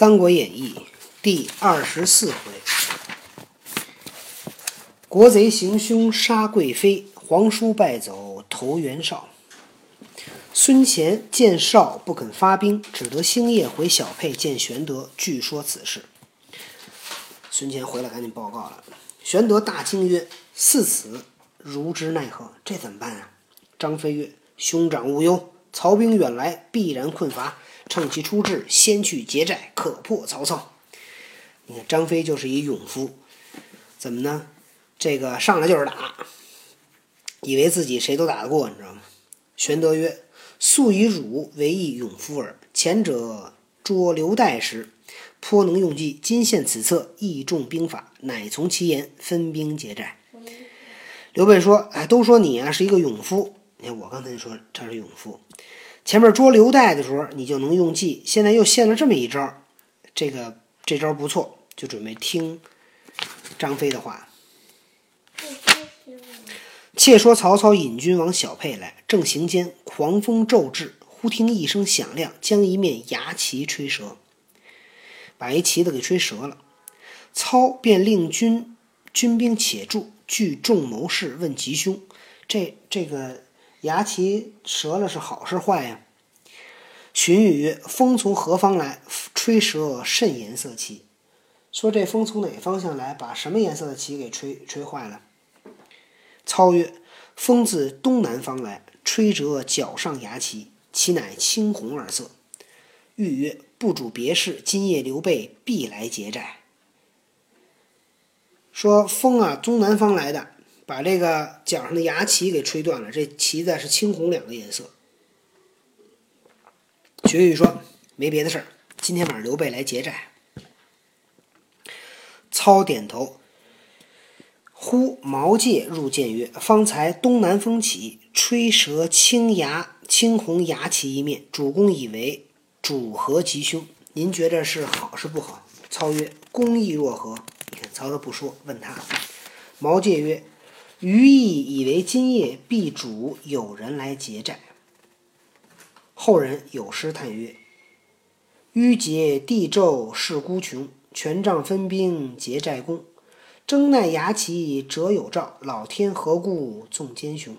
三国演义》第二十四回：国贼行凶杀贵妃，皇叔败走投袁绍。孙乾见绍不肯发兵，只得星夜回小沛见玄德，据说此事。孙乾回来赶紧报告了。玄德大惊曰：“似此，如之奈何？这怎么办啊？”张飞曰：“兄长勿忧，曹兵远来，必然困乏。”趁其出至，先去劫寨，可破曹操。你看张飞就是一勇夫，怎么呢？这个上来就是打，以为自己谁都打得过，你知道吗？玄德曰：“素以汝为一勇夫耳。前者捉刘岱时，颇能用计。今献此策，益众兵法，乃从其言，分兵劫寨。”刘备说：“哎，都说你啊是一个勇夫。你看我刚才说他是勇夫。”前面捉刘岱的时候，你就能用计。现在又献了这么一招，这个这招不错，就准备听张飞的话。且说曹操引军往小沛来，正行间，狂风骤至，忽听一声响亮，将一面牙旗吹折，把一旗子给吹折了。操便令军军兵且住，聚众谋士问吉凶。这这个。牙旗折了是好是坏呀？荀彧曰：“风从何方来？吹折甚颜色旗。”说这风从哪方向来？把什么颜色的旗给吹吹坏了？操曰：“风自东南方来，吹折脚上牙旗，其乃青红二色。”彧曰：“不主别事，今夜刘备必来劫寨。”说风啊，东南方来的。把这个脚上的牙旗给吹断了，这旗子是青红两个颜色。荀彧说：“没别的事儿，今天晚上刘备来劫寨。”操点头。忽毛玠入见曰：“方才东南风起，吹折青牙青红牙旗一面，主公以为主何吉凶？您觉着是好是不好？”操曰：“公意若何？”你看曹操不说，问他。毛玠曰。余意以为今夜必主有人来劫寨。后人有诗叹曰：“欲劫地纣势孤穷，权杖分兵劫寨功。争奈牙旗折有兆，老天何故纵奸雄？”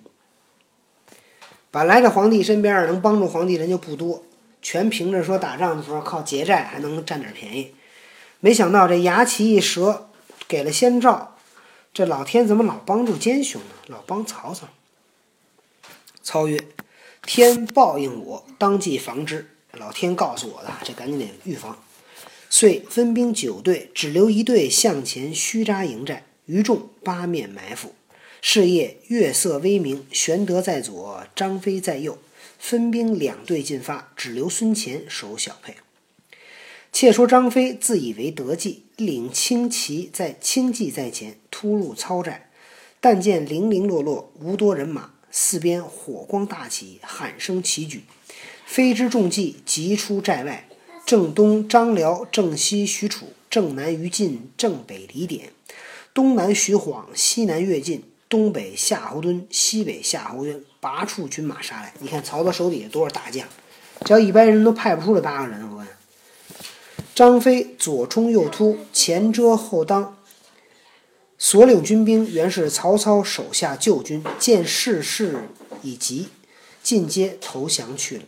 本来这皇帝身边能帮助皇帝人就不多，全凭着说打仗的时候靠劫寨还能占点便宜。没想到这牙旗一折，给了先兆。这老天怎么老帮助奸雄呢？老帮曹操。操曰：“天报应我，当即防之。老天告诉我的，这赶紧得预防。”遂分兵九队，只留一队向前虚扎营寨，余众八面埋伏。是夜月色微明，玄德在左，张飞在右，分兵两队进发，只留孙乾守小沛。且说张飞自以为得计，领轻骑在轻骑在前突入操寨，但见零零落落，无多人马，四边火光大起，喊声齐举。飞之中计急出寨外，正东张辽，正西许褚，正南于禁，正北李典，东南徐晃，西南乐进，东北夏侯惇，西北夏侯渊，八处军马杀来。你看曹操手底下多少大将，只要一般人都派不出来八个人，我问。张飞左冲右突，前遮后当，所领军兵原是曹操手下旧军，见势势已急，尽皆投降去了。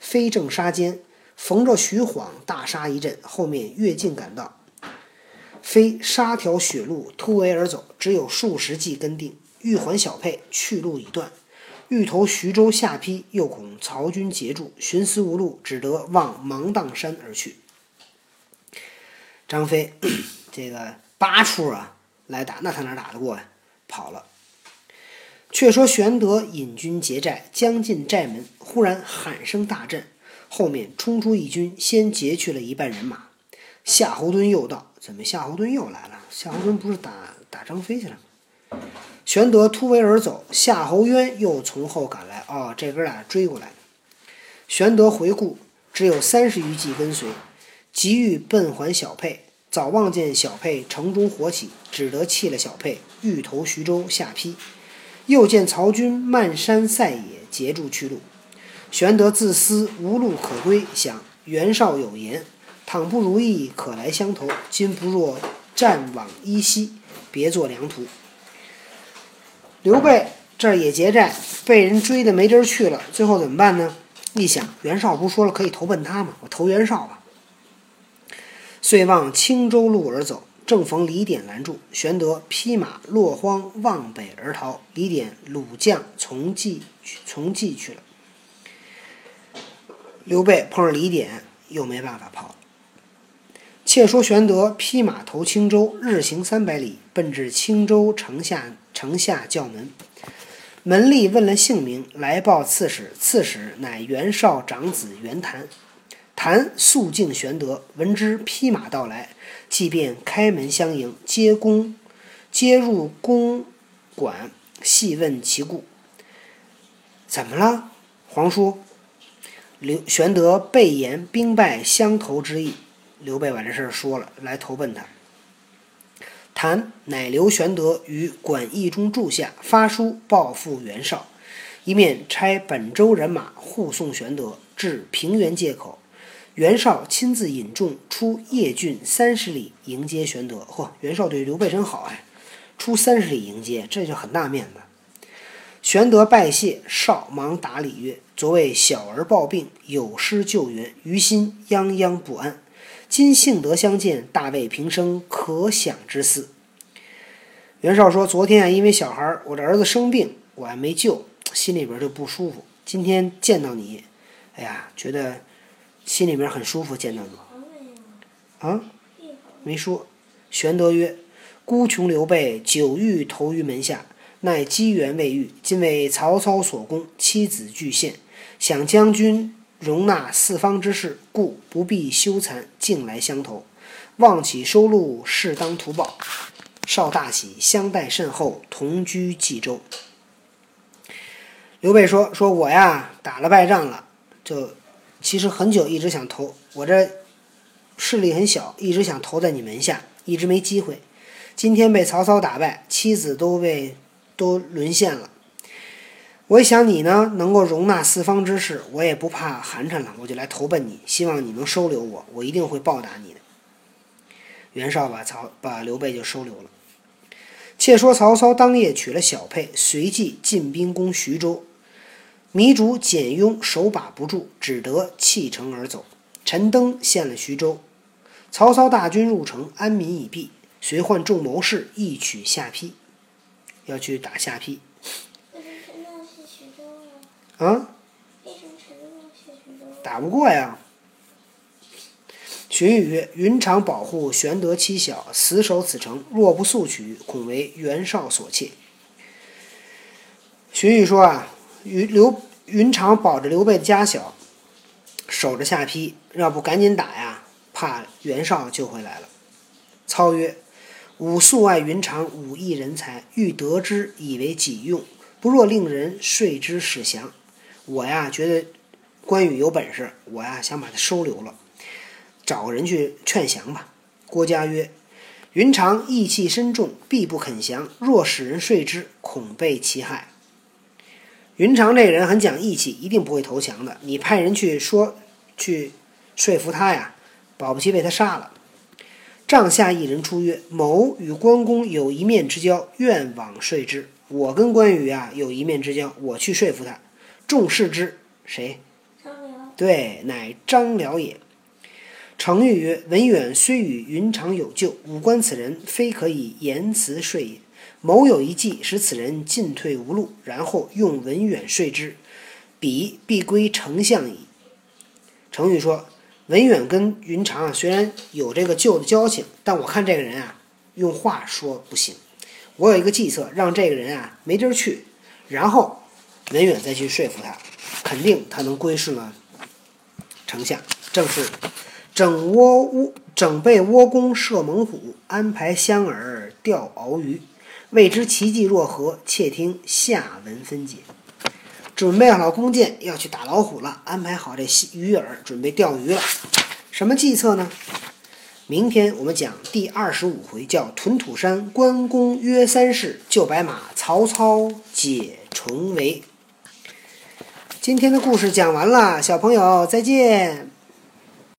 飞正杀间，逢着徐晃大杀一阵，后面越进赶到，飞杀条血路突围而走，只有数十骑跟定，欲还小沛，去路已断，欲投徐州下邳，又恐曹军截住，寻思无路，只得望芒砀山而去。张飞，这个八处啊来打，那他哪打得过呀？跑了。却说玄德引军劫寨，将进寨门，忽然喊声大震，后面冲出一军，先劫去了一半人马。夏侯惇又到，怎么夏侯惇又来了？夏侯惇不是打打张飞去了吗？玄德突围而走，夏侯渊又从后赶来。哦，这哥俩追过来。玄德回顾，只有三十余骑跟随。急欲奔还小沛，早望见小沛城中火起，只得弃了小沛，欲投徐州下邳。又见曹军漫山塞野，截住去路。玄德自思无路可归，想袁绍有言：“倘不如意，可来相投。今不若战往依稀，别作良图。刘备这儿也结寨，被人追的没地儿去了，最后怎么办呢？一想，袁绍不是说了可以投奔他吗？我投袁绍吧。遂往青州路而走，正逢李典拦住，玄德披马落荒望北而逃。李典鲁将从骑从骑去了。刘备碰上李典，又没办法跑。且说玄德披马投青州，日行三百里，奔至青州城下。城下叫门，门吏问了姓名，来报刺史。刺史乃袁绍长子袁谭。谭素敬玄德，闻之披马到来，即便开门相迎，接公接入公馆，细问其故。怎么了，皇叔？刘玄德备言兵败相投之意。刘备把这事儿说了，来投奔他。谭乃留玄德于馆驿中住下，发书报复袁绍，一面差本州人马护送玄德至平原界口。袁绍亲自引众出邺郡三十里迎接玄德。嚯，袁绍对刘备真好哎，出三十里迎接，这就很大面子。玄德拜谢，绍忙答礼曰：“昨为小儿抱病，有失救援，于心泱泱不安。”今幸得相见，大为平生可想之思。袁绍说：“昨天啊，因为小孩我的儿子生病，我还没救，心里边就不舒服。今天见到你，哎呀，觉得心里面很舒服。见到你，啊，没说。”玄德曰：“孤穷刘备久欲投于门下，奈机缘未遇。今为曹操所攻，妻子俱陷，想将军。”容纳四方之事，故不必羞惭，径来相投。望起收录，适当图报。少大喜，相待甚厚，同居冀州。刘备说：“说我呀，打了败仗了，就其实很久一直想投，我这势力很小，一直想投在你门下，一直没机会。今天被曹操打败，妻子都被都沦陷了。”我想你呢，能够容纳四方之事，我也不怕寒碜了，我就来投奔你，希望你能收留我，我一定会报答你的。袁绍把曹把刘备就收留了。且说曹操当夜娶了小沛，随即进兵攻徐州。糜竺、简雍手把不住，只得弃城而走。陈登陷了徐州，曹操大军入城，安民已毕，遂唤众谋士一取下邳，要去打下邳。啊！打不过呀。荀彧曰：“云长保护玄德妻小，死守此城，若不速取，恐为袁绍所窃。”荀彧说：“啊，云刘云长保着刘备的家小，守着下邳，要不赶紧打呀，怕袁绍就回来了。”操曰：“吾素爱云长武艺人才，欲得之以为己用，不若令人说之使降。”我呀，觉得关羽有本事，我呀想把他收留了，找个人去劝降吧。郭嘉曰：“云长义气深重，必不肯降。若使人说之，恐被其害。”云长这人很讲义气，一定不会投降的。你派人去说，去说服他呀，保不齐被他杀了。帐下一人出曰：“某与关公有一面之交，愿往说之。”我跟关羽啊有一面之交，我去说服他。众视之，谁？张辽。对，乃张辽也。程昱曰：“文远虽与云长有旧，吾观此人非可以言辞说也。某有一计，使此人进退无路，然后用文远说之，彼必归丞相矣。”程昱说：“文远跟云长啊，虽然有这个旧的交情，但我看这个人啊，用话说不行。我有一个计策，让这个人啊没地儿去，然后。”文远再去说服他，肯定他能归顺了丞相。正是整窝窝整备窝弓射猛虎，安排香饵钓鳌鱼。未知其计若何？且听下文分解。准备好弓箭，要去打老虎了。安排好这鱼饵，准备钓鱼了。什么计策呢？明天我们讲第二十五回，叫屯土山关公约三世，救白马曹操解重围。今天的故事讲完了，小朋友再见。